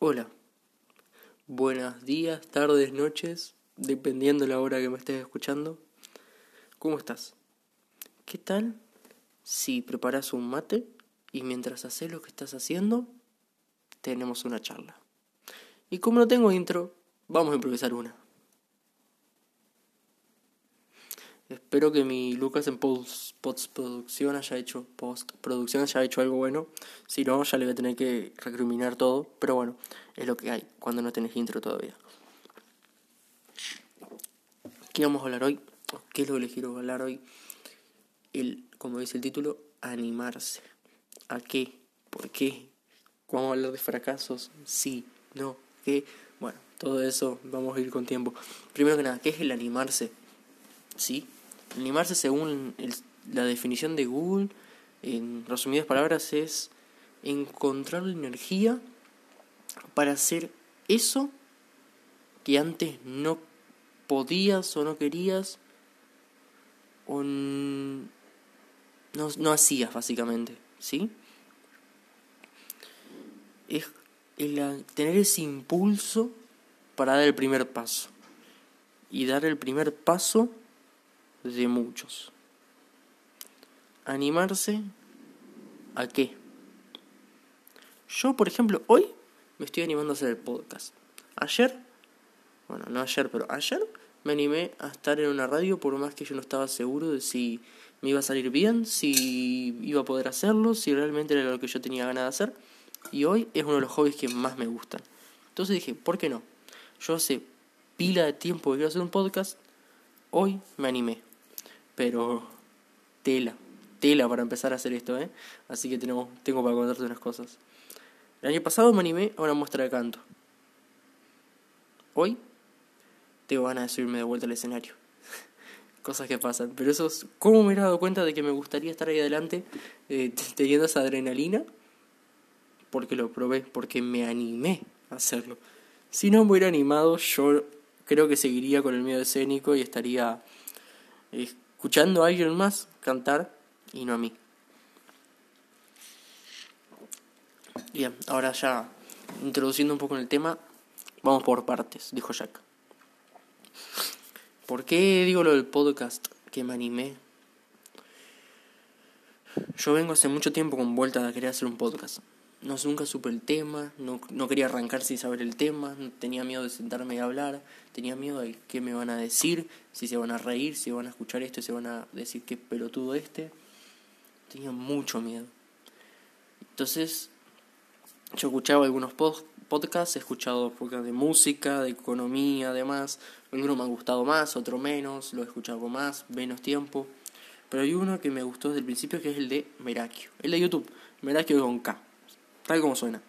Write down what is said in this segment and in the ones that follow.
Hola, buenos días, tardes, noches, dependiendo la hora que me estés escuchando. ¿Cómo estás? ¿Qué tal si preparas un mate y mientras haces lo que estás haciendo, tenemos una charla? Y como no tengo intro, vamos a improvisar una. Espero que mi Lucas en postproducción haya hecho postproducción haya hecho algo bueno. Si no, ya le voy a tener que recriminar todo. Pero bueno, es lo que hay cuando no tenés intro todavía. ¿Qué vamos a hablar hoy? ¿Qué es lo que les quiero hablar hoy? El, como dice el título, animarse. ¿A qué? ¿Por qué? ¿Vamos a hablar de fracasos? Sí, no, ¿qué? Bueno, todo eso vamos a ir con tiempo. Primero que nada, ¿qué es el animarse? ¿Sí? Animarse según la definición de Google, en resumidas palabras, es encontrar la energía para hacer eso que antes no podías o no querías o no, no hacías básicamente, ¿sí? Es el tener ese impulso para dar el primer paso. Y dar el primer paso de muchos. Animarse a qué? Yo, por ejemplo, hoy me estoy animando a hacer el podcast. Ayer, bueno, no ayer, pero ayer me animé a estar en una radio por más que yo no estaba seguro de si me iba a salir bien, si iba a poder hacerlo, si realmente era lo que yo tenía ganas de hacer. Y hoy es uno de los hobbies que más me gustan. Entonces dije, ¿por qué no? Yo hace pila de tiempo que quiero hacer un podcast, hoy me animé pero tela, tela para empezar a hacer esto, ¿eh? Así que tenemos, tengo para contarte unas cosas. El año pasado me animé a una muestra de canto. Hoy tengo ganas de subirme de vuelta al escenario. Cosas que pasan. Pero eso es cómo me he dado cuenta de que me gustaría estar ahí adelante eh, teniendo esa adrenalina. Porque lo probé, porque me animé a hacerlo. Si no me hubiera animado, yo creo que seguiría con el miedo escénico y estaría eh, escuchando a alguien más cantar y no a mí. Bien, ahora ya introduciendo un poco en el tema, vamos por partes, dijo Jack. ¿Por qué digo lo del podcast que me animé? Yo vengo hace mucho tiempo con vuelta a querer hacer un podcast no nunca supe el tema, no, no quería arrancar sin saber el tema, tenía miedo de sentarme y hablar, tenía miedo de qué me van a decir, si se van a reír, si van a escuchar esto se van a decir qué pelotudo este. Tenía mucho miedo. Entonces, yo escuchaba algunos podcasts, he escuchado podcasts de música, de economía, además. Algunos me han gustado más, otro menos, lo he escuchado más, menos tiempo. Pero hay uno que me gustó desde el principio que es el de Merakio, el de YouTube, Merakio con K tal como suena.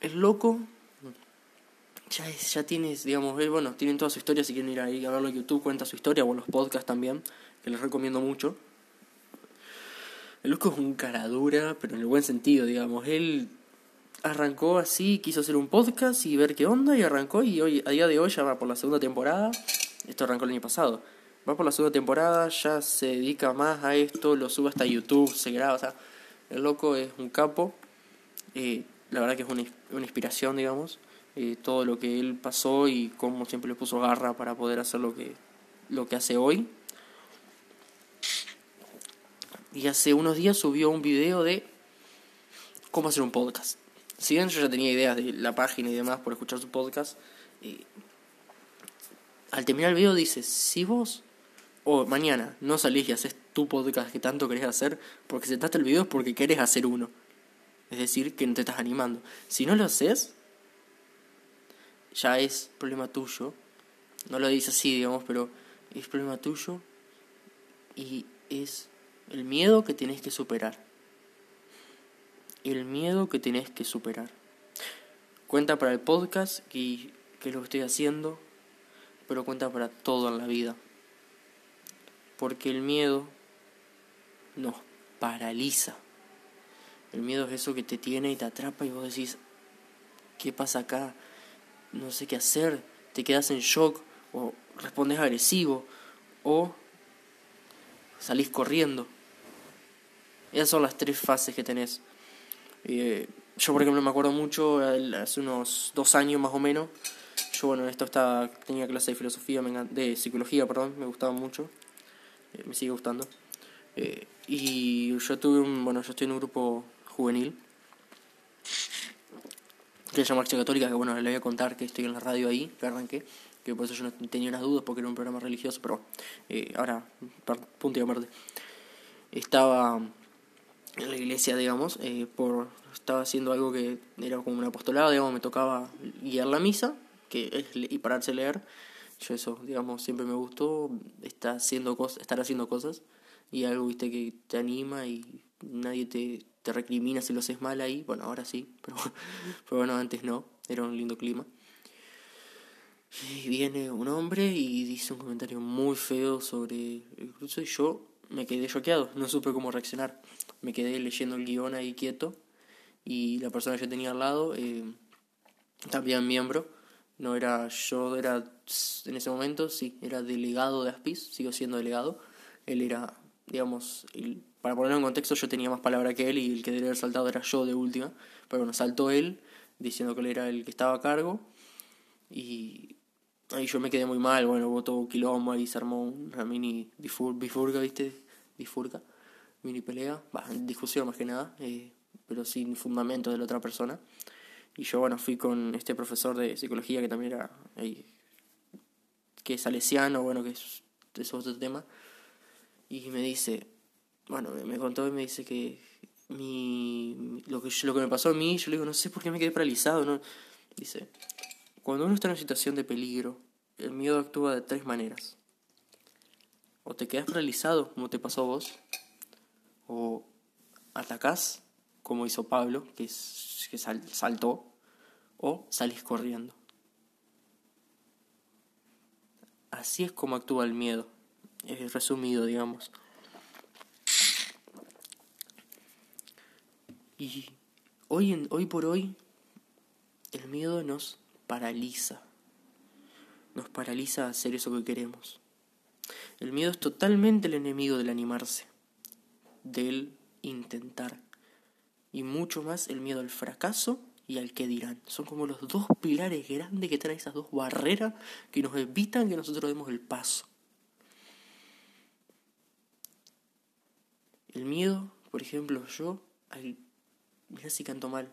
El loco ya, ya tienes, digamos, eh, bueno, tienen toda su historia, si quieren ir ahí a verlo en YouTube, cuenta su historia, o los podcasts también, que les recomiendo mucho. El loco es un cara dura, pero en el buen sentido, digamos. Él arrancó así, quiso hacer un podcast y ver qué onda, y arrancó, y hoy, a día de hoy ya va por la segunda temporada. Esto arrancó el año pasado. Va por la segunda temporada, ya se dedica más a esto, lo sube hasta YouTube, se graba, o sea, el loco es un capo, la verdad que es una, una inspiración, digamos, todo lo que él pasó y cómo siempre le puso garra para poder hacer lo que, lo que hace hoy. Y hace unos días subió un video de cómo hacer un podcast. Si bien yo ya tenía ideas de la página y demás por escuchar su podcast, al terminar el video dice, si vos o mañana no salís y haces tu podcast que tanto querés hacer, porque sentaste el video es porque querés hacer uno. Es decir, que no te estás animando. Si no lo haces, ya es problema tuyo. No lo dice así, digamos, pero es problema tuyo y es el miedo que tenés que superar. El miedo que tenés que superar. Cuenta para el podcast que, que lo estoy haciendo, pero cuenta para todo en la vida porque el miedo nos paraliza. El miedo es eso que te tiene y te atrapa y vos decís, ¿qué pasa acá? No sé qué hacer, te quedas en shock o respondes agresivo o salís corriendo. Esas son las tres fases que tenés. Eh, yo, por ejemplo, me acuerdo mucho, hace unos dos años más o menos, yo, bueno, esto estaba, tenía clase de filosofía, de psicología, perdón, me gustaba mucho, eh, me sigue gustando. Eh, y yo tuve un, bueno, yo estoy en un grupo juvenil que se llama Acción Católica, que bueno, le voy a contar que estoy en la radio ahí, que arranqué, que por eso yo no tenía unas dudas porque era un programa religioso, pero eh, ahora, punto y aparte. Estaba en la iglesia, digamos, eh, por estaba haciendo algo que era como un apostolado, digamos, me tocaba guiar la misa, que y pararse a leer. Yo eso, digamos, siempre me gustó estar haciendo cosas, estar haciendo cosas y algo, viste, que te anima y nadie te, te recrimina si lo haces mal ahí. Bueno, ahora sí, pero, pero bueno, antes no, era un lindo clima. Y viene un hombre y dice un comentario muy feo sobre el cruce y yo me quedé choqueado, no supe cómo reaccionar. Me quedé leyendo el guion ahí quieto y la persona que yo tenía al lado, eh, también miembro, no era yo, era en ese momento, sí, era delegado de Aspis, sigo siendo delegado. Él era, digamos, el, para ponerlo en contexto, yo tenía más palabra que él y el que debe haber saltado era yo de última. Pero bueno, saltó él diciendo que él era el que estaba a cargo. Y ahí yo me quedé muy mal, bueno, hubo todo quilombo, ahí se armó una mini bifurga, ¿viste? Bifurga, mini pelea, va, discusión más que nada, eh, pero sin fundamento de la otra persona. Y yo, bueno, fui con este profesor de psicología que también era, eh, que es salesiano, bueno, que es, es otro tema, y me dice, bueno, me contó y me dice que mi, lo, que, lo que me pasó a mí, yo le digo, no sé por qué me quedé paralizado, ¿no? Dice, cuando uno está en una situación de peligro, el miedo actúa de tres maneras. O te quedas paralizado, como te pasó a vos, o atacás, como hizo Pablo, que, es, que saltó, o salís corriendo. Así es como actúa el miedo, es resumido, digamos. Y hoy, en, hoy por hoy, el miedo nos paraliza. Nos paraliza a hacer eso que queremos. El miedo es totalmente el enemigo del animarse, del intentar. Y mucho más el miedo al fracaso y al que dirán. Son como los dos pilares grandes que traen esas dos barreras que nos evitan que nosotros demos el paso. El miedo, por ejemplo, yo, al, mira si canto mal,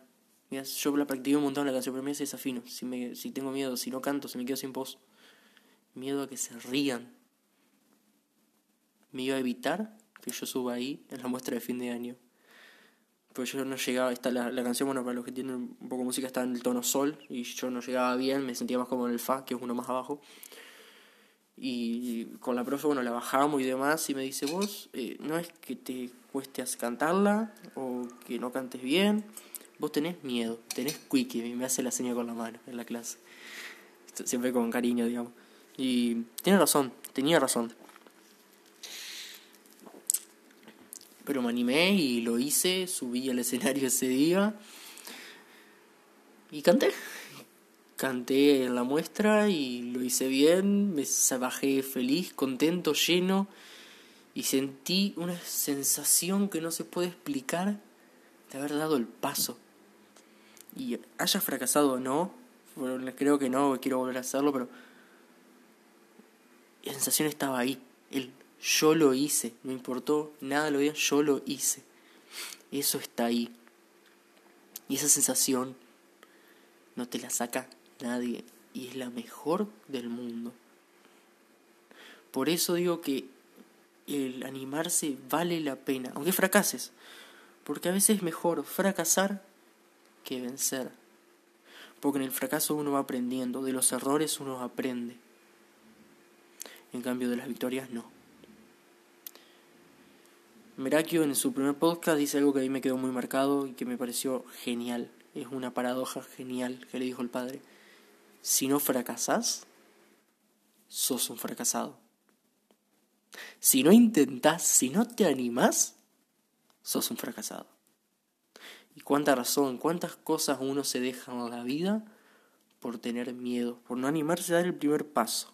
yo la practiqué un montón la canción, pero me hace desafino. Si, me, si tengo miedo, si no canto, si me quedo sin voz. Miedo a que se rían. Me iba a evitar que yo suba ahí en la muestra de fin de año. Pues yo no llegaba, está la, la canción, bueno, para los que tienen un poco de música, está en el tono sol y yo no llegaba bien, me sentía más como en el fa, que es uno más abajo. Y con la profe, bueno, la bajamos y demás, y me dice, vos, eh, no es que te cueste cantarla o que no cantes bien, vos tenés miedo, tenés quickie, me hace la seña con la mano en la clase. Siempre con cariño, digamos. Y tiene razón, tenía razón. Pero me animé y lo hice, subí al escenario ese día y canté. Canté en la muestra y lo hice bien, me bajé feliz, contento, lleno y sentí una sensación que no se puede explicar de haber dado el paso y haya fracasado o no, creo que no, quiero volver a hacerlo, pero la sensación estaba ahí. El yo lo hice, no importó nada lo bien, yo lo hice. Eso está ahí. Y esa sensación no te la saca nadie y es la mejor del mundo. Por eso digo que el animarse vale la pena, aunque fracases, porque a veces es mejor fracasar que vencer. Porque en el fracaso uno va aprendiendo, de los errores uno aprende. En cambio de las victorias no. Merakio en su primer podcast dice algo que a mí me quedó muy marcado y que me pareció genial. Es una paradoja genial que le dijo el padre. Si no fracasás, sos un fracasado. Si no intentás, si no te animás, sos un fracasado. Y cuánta razón, cuántas cosas uno se deja en la vida por tener miedo, por no animarse a dar el primer paso.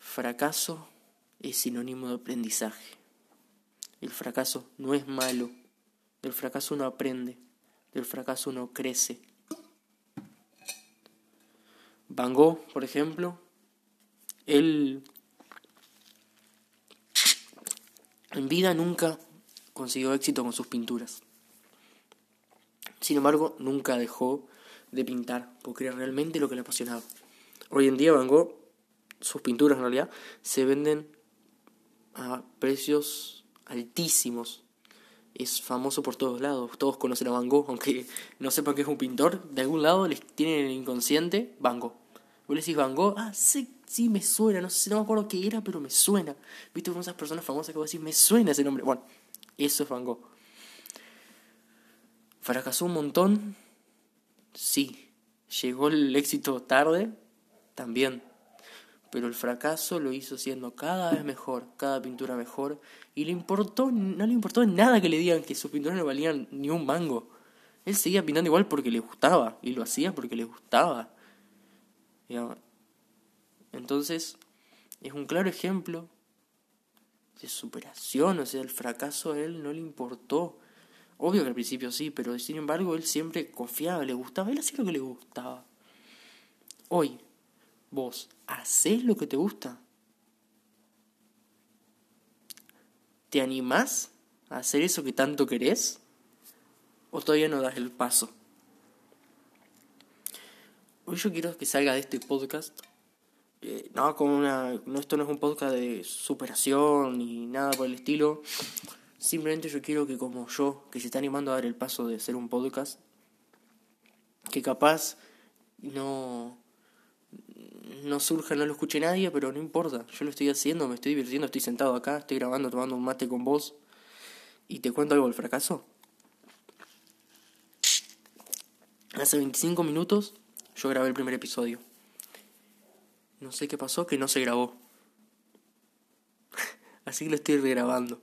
Fracaso es sinónimo de aprendizaje. El fracaso no es malo, Del fracaso uno aprende. Del fracaso uno crece. Van Gogh, por ejemplo, él en vida nunca consiguió éxito con sus pinturas. Sin embargo, nunca dejó de pintar, porque era realmente lo que le apasionaba. Hoy en día Van Gogh, sus pinturas en realidad, se venden a precios altísimos. Es famoso por todos lados. Todos conocen a Van Gogh, aunque no sepan que es un pintor. De algún lado les tienen el inconsciente Van Gogh. Vos le decís Van Gogh, ah, sí, sí, me suena. No sé, no me acuerdo qué era, pero me suena. ¿Viste con esas personas famosas que vos decís, me suena ese nombre? Bueno, eso es Van Gogh. ¿Fracasó un montón? Sí. ¿Llegó el éxito tarde? También pero el fracaso lo hizo siendo cada vez mejor, cada pintura mejor, y le importó, no le importó nada que le digan que sus pinturas no valían ni un mango. Él seguía pintando igual porque le gustaba, y lo hacía porque le gustaba. Entonces, es un claro ejemplo de superación, o sea, el fracaso a él no le importó. Obvio que al principio sí, pero sin embargo él siempre confiaba, le gustaba, él hacía lo que le gustaba. Hoy, vos haces lo que te gusta. ¿Te animás a hacer eso que tanto querés? ¿O todavía no das el paso? Hoy yo quiero que salga de este podcast. No, como una. No, esto no es un podcast de superación ni nada por el estilo. Simplemente yo quiero que, como yo, que se está animando a dar el paso de ser un podcast, que capaz no no surja, no lo escuche nadie, pero no importa, yo lo estoy haciendo, me estoy divirtiendo, estoy sentado acá, estoy grabando, tomando un mate con vos. Y te cuento algo del fracaso. Hace 25 minutos yo grabé el primer episodio. No sé qué pasó, que no se grabó. Así que lo estoy regrabando.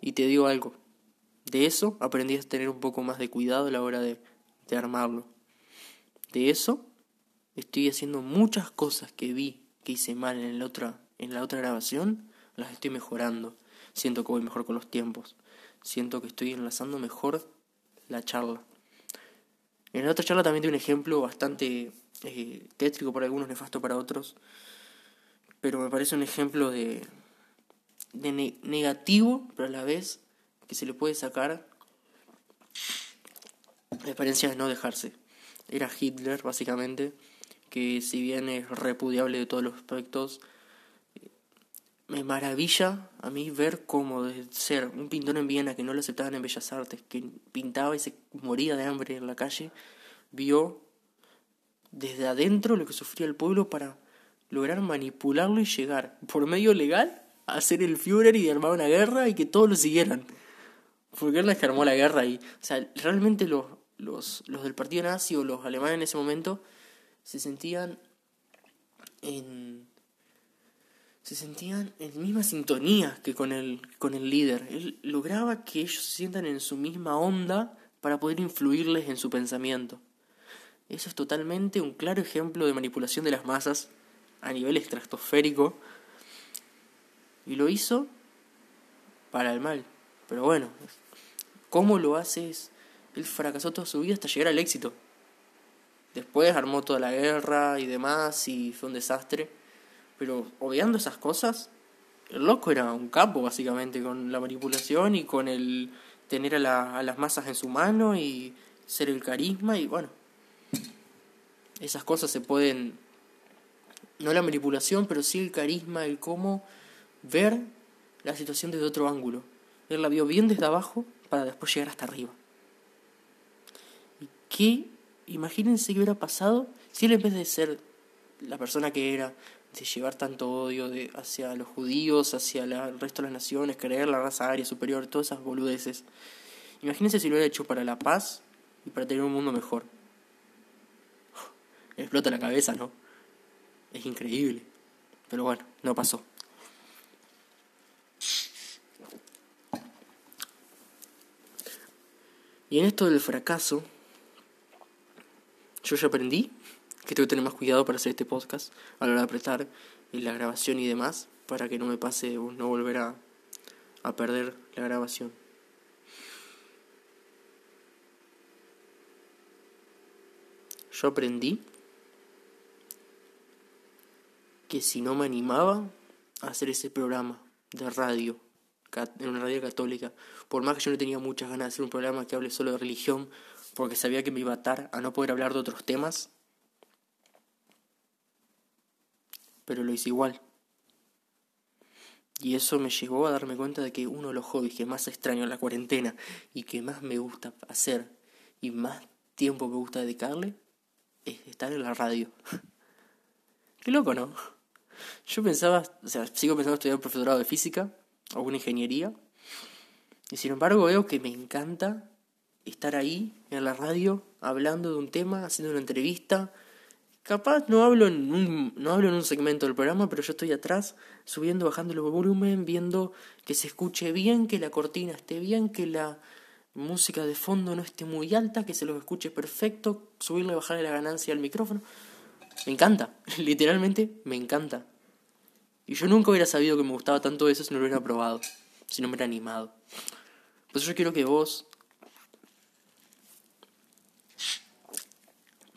Y te digo algo. De eso aprendí a tener un poco más de cuidado a la hora de, de armarlo. De eso estoy haciendo muchas cosas que vi que hice mal en la otra, en la otra grabación, las estoy mejorando. Siento que voy mejor con los tiempos. Siento que estoy enlazando mejor la charla. En la otra charla también di un ejemplo bastante eh, tétrico para algunos, nefasto para otros. Pero me parece un ejemplo de, de negativo, pero a la vez que se le puede sacar la experiencia de no dejarse. Era Hitler, básicamente que si bien es repudiable de todos los aspectos, me maravilla a mí ver cómo de ser un pintor en Viena que no lo aceptaban en Bellas Artes, que pintaba y se moría de hambre en la calle, vio desde adentro lo que sufría el pueblo para lograr manipularlo y llegar por medio legal a ser el Führer y armar una guerra y que todos lo siguieran. Porque él es que armó la guerra y, o sea, realmente los, los, los del partido nazi o los alemanes en ese momento se sentían en se sentían en misma sintonía que con el con el líder. Él lograba que ellos se sientan en su misma onda para poder influirles en su pensamiento. Eso es totalmente un claro ejemplo de manipulación de las masas a nivel estratosférico. Y lo hizo para el mal. Pero bueno, ¿cómo lo haces? Él fracasó toda su vida hasta llegar al éxito. Después armó toda la guerra y demás y fue un desastre. Pero obviando esas cosas, el loco era un capo básicamente con la manipulación y con el tener a, a las masas en su mano y ser el carisma y bueno. Esas cosas se pueden, no la manipulación, pero sí el carisma, el cómo ver la situación desde otro ángulo. Él la vio bien desde abajo para después llegar hasta arriba. ¿Y qué imagínense qué hubiera pasado si él en vez de ser la persona que era, de llevar tanto odio de, hacia los judíos, hacia el resto de las naciones, creer la raza aria superior, todas esas boludeces. Imagínense si lo hubiera hecho para la paz y para tener un mundo mejor. explota la cabeza, ¿no? Es increíble. Pero bueno, no pasó. Y en esto del fracaso, yo ya aprendí que tengo que tener más cuidado para hacer este podcast a la hora de apretar y la grabación y demás, para que no me pase no volver a, a perder la grabación. Yo aprendí que si no me animaba a hacer ese programa de radio, en una radio católica, por más que yo no tenía muchas ganas de hacer un programa que hable solo de religión, porque sabía que me iba a atar a no poder hablar de otros temas, pero lo hice igual. Y eso me llevó a darme cuenta de que uno de los hobbies que más extraño en la cuarentena y que más me gusta hacer y más tiempo me gusta dedicarle es estar en la radio. Qué loco, ¿no? Yo pensaba, o sea, sigo pensando estudiar un profesorado de física o una ingeniería. Y sin embargo veo que me encanta estar ahí en la radio hablando de un tema, haciendo una entrevista. Capaz no hablo en un, no hablo en un segmento del programa, pero yo estoy atrás, subiendo, bajando el volumen, viendo que se escuche bien, que la cortina esté bien, que la música de fondo no esté muy alta, que se lo escuche perfecto, subirle bajarle la ganancia al micrófono. Me encanta, literalmente me encanta. Y yo nunca hubiera sabido que me gustaba tanto eso si no lo hubiera probado, si no me hubiera animado. Por eso yo quiero que vos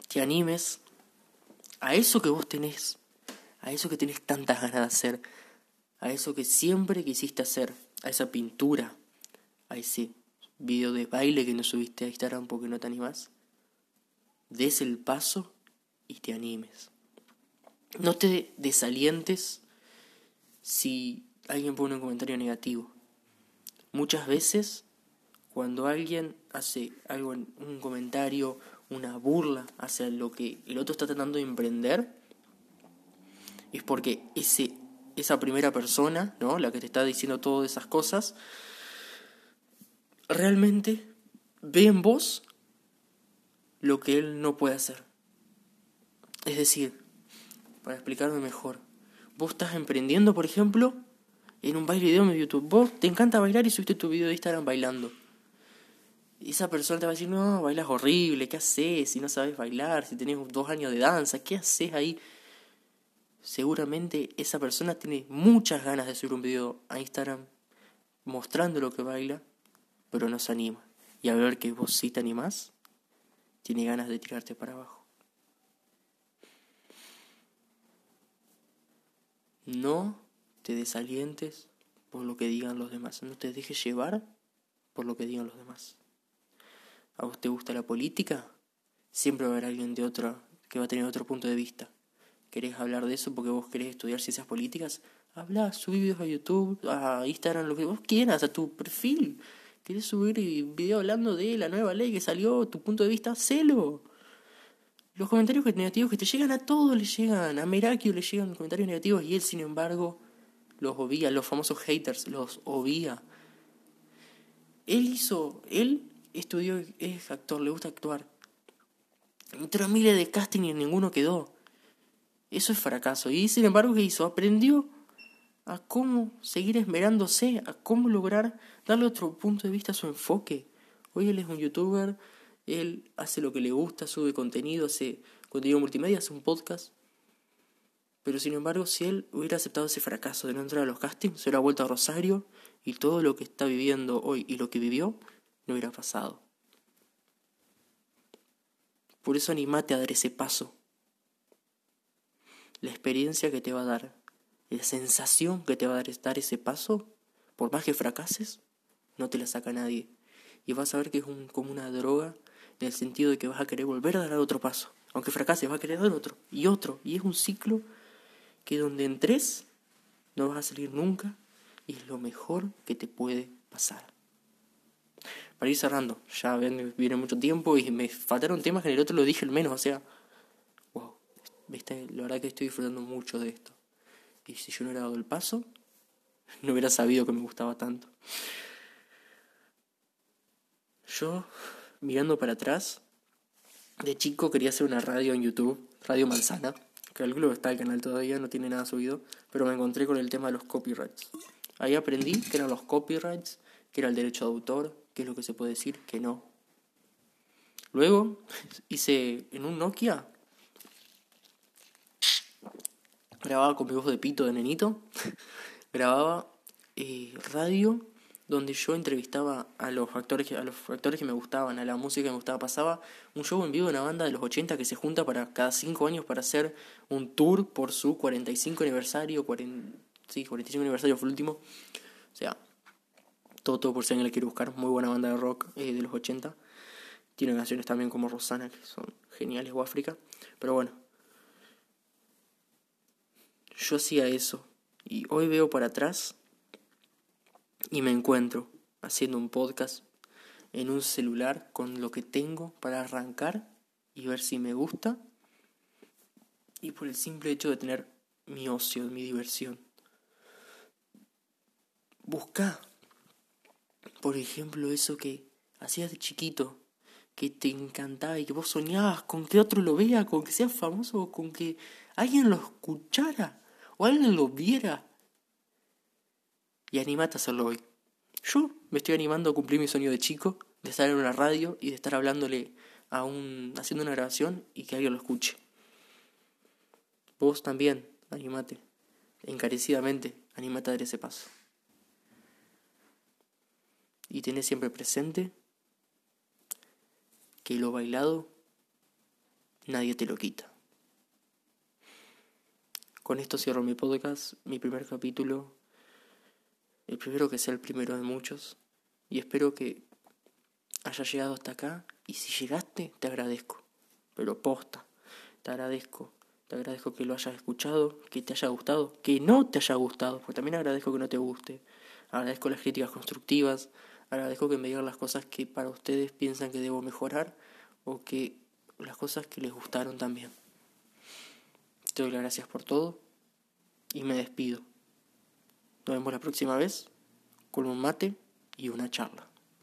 te animes a eso que vos tenés, a eso que tenés tantas ganas de hacer, a eso que siempre quisiste hacer, a esa pintura, a ese video de baile que no subiste a Instagram porque no te animás. Des el paso y te animes. No te desalientes si alguien pone un comentario negativo. Muchas veces, cuando alguien hace algo un comentario, una burla hacia lo que el otro está tratando de emprender, es porque ese, esa primera persona, ¿no? la que te está diciendo todas esas cosas, realmente ve en vos lo que él no puede hacer. Es decir, para explicarme mejor, vos estás emprendiendo, por ejemplo, en un baile de YouTube. Vos te encanta bailar y subiste tu video de Instagram bailando. Esa persona te va a decir, no, bailas horrible, ¿qué haces si no sabes bailar? Si tenés dos años de danza, ¿qué haces ahí? Seguramente esa persona tiene muchas ganas de subir un video a Instagram mostrando lo que baila, pero no se anima. Y al ver que vos sí te animás, tiene ganas de tirarte para abajo. No te desalientes por lo que digan los demás. No te dejes llevar por lo que digan los demás. ¿A vos te gusta la política? Siempre va a haber alguien de otro que va a tener otro punto de vista. ¿Querés hablar de eso porque vos querés estudiar ciencias políticas? Habla, subí videos a YouTube, a Instagram, lo que vos quieras, a tu perfil. ¿Querés subir video hablando de la nueva ley que salió, tu punto de vista? Hacelo. Los comentarios negativos que te llegan a todos le llegan, a Merakio le llegan comentarios negativos y él, sin embargo, los obvia, los famosos haters, los obvia. Él hizo, él estudió, es actor, le gusta actuar. Entró miles de casting y ninguno quedó. Eso es fracaso. Y sin embargo, ¿qué hizo? Aprendió a cómo seguir esmerándose, a cómo lograr darle otro punto de vista a su enfoque. Hoy él es un youtuber él hace lo que le gusta, sube contenido, hace contenido multimedia, hace un podcast. Pero sin embargo, si él hubiera aceptado ese fracaso de no entrar a los castings, se hubiera vuelto a Rosario y todo lo que está viviendo hoy y lo que vivió no hubiera pasado. Por eso animate a dar ese paso. La experiencia que te va a dar, la sensación que te va a dar ese paso, por más que fracases, no te la saca nadie. Y vas a ver que es un, como una droga en el sentido de que vas a querer volver a dar otro paso. Aunque fracases, vas a querer dar otro y otro. Y es un ciclo que donde entres no vas a salir nunca y es lo mejor que te puede pasar. Para ir cerrando, ya viene mucho tiempo y me faltaron temas que en el otro lo dije el menos, o sea, wow, la verdad que estoy disfrutando mucho de esto. Y si yo no hubiera dado el paso, no hubiera sabido que me gustaba tanto. Yo mirando para atrás, de chico quería hacer una radio en YouTube, Radio Manzana. Que está el canal todavía, no tiene nada subido, pero me encontré con el tema de los copyrights. Ahí aprendí que eran los copyrights, que era el derecho de autor, qué es lo que se puede decir, que no. Luego hice en un Nokia, grababa con mi voz de pito de nenito, grababa eh, radio donde yo entrevistaba a los actores a los actores que me gustaban, a la música que me gustaba, pasaba un show en vivo de una banda de los 80 que se junta para cada 5 años para hacer un tour por su 45 aniversario, 40, sí, 45 aniversario fue el último. O sea, todo por si alguien le quiere buscar, muy buena banda de rock eh, de los 80. Tiene canciones también como Rosana que son geniales o África, pero bueno. Yo hacía eso y hoy veo para atrás y me encuentro haciendo un podcast en un celular con lo que tengo para arrancar y ver si me gusta y por el simple hecho de tener mi ocio, mi diversión. Busca, por ejemplo, eso que hacías de chiquito, que te encantaba y que vos soñabas con que otro lo vea, con que sea famoso, con que alguien lo escuchara o alguien lo viera y animate a hacerlo hoy. Yo me estoy animando a cumplir mi sueño de chico, de estar en una radio y de estar hablándole a un. haciendo una grabación y que alguien lo escuche. Vos también, animate. Encarecidamente, animate a dar ese paso. Y tenés siempre presente que lo bailado nadie te lo quita. Con esto cierro mi podcast, mi primer capítulo el primero que sea el primero de muchos. Y espero que haya llegado hasta acá. Y si llegaste, te agradezco. Pero posta, te agradezco. Te agradezco que lo hayas escuchado, que te haya gustado, que no te haya gustado, porque también agradezco que no te guste. Agradezco las críticas constructivas, agradezco que me digan las cosas que para ustedes piensan que debo mejorar o que las cosas que les gustaron también. Te doy las gracias por todo y me despido. Nos vemos la próxima vez con un mate y una charla.